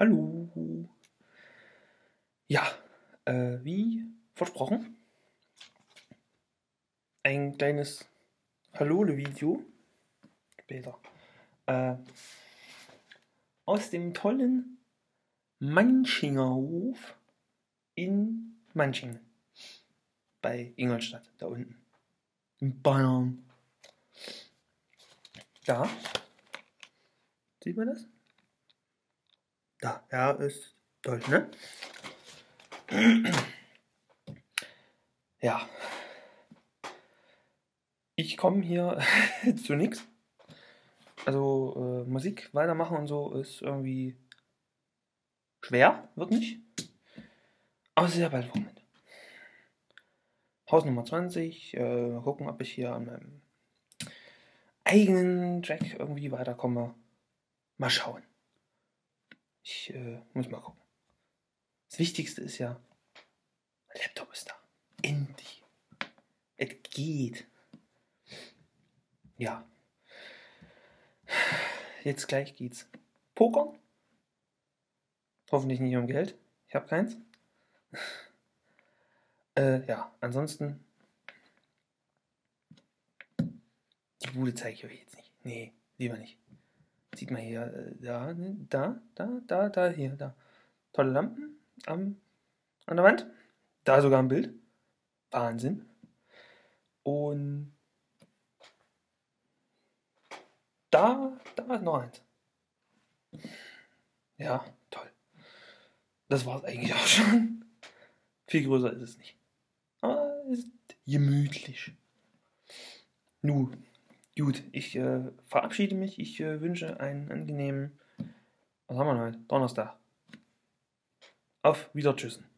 Hallo. Ja, äh, wie versprochen, ein kleines Hallole-Video später äh, aus dem tollen Manchingerhof in Manchingen bei Ingolstadt, da unten in Bayern. Da, sieht man das? Da, ja, ist toll, ne? Ja. Ich komme hier zu nichts. Also äh, Musik weitermachen und so ist irgendwie schwer, wird nicht. Aber sehr bald Wochenende. Haus Nummer 20. Äh, mal gucken, ob ich hier an meinem eigenen Track irgendwie weiterkomme. Mal schauen. Ich äh, muss mal gucken. Das Wichtigste ist ja, mein Laptop ist da. Endlich. Es geht. Ja. Jetzt gleich geht's. Pokern. Hoffentlich nicht um Geld. Ich habe keins. äh, ja, ansonsten. Die Bude zeige ich euch jetzt nicht. Nee, lieber nicht. Sieht man hier, äh, da, ne, da, da, da, da, hier, da. Tolle Lampen am, an der Wand. Da sogar ein Bild. Wahnsinn. Und da, da ist noch eins. Ja, toll. Das war es eigentlich auch schon. Viel größer ist es nicht. Aber es ist gemütlich. Nu, gut, ich äh, verabschiede mich. Ich äh, wünsche einen angenehmen, was haben wir heute? Donnerstag. Auf Wiedertschüssen. Tschüss.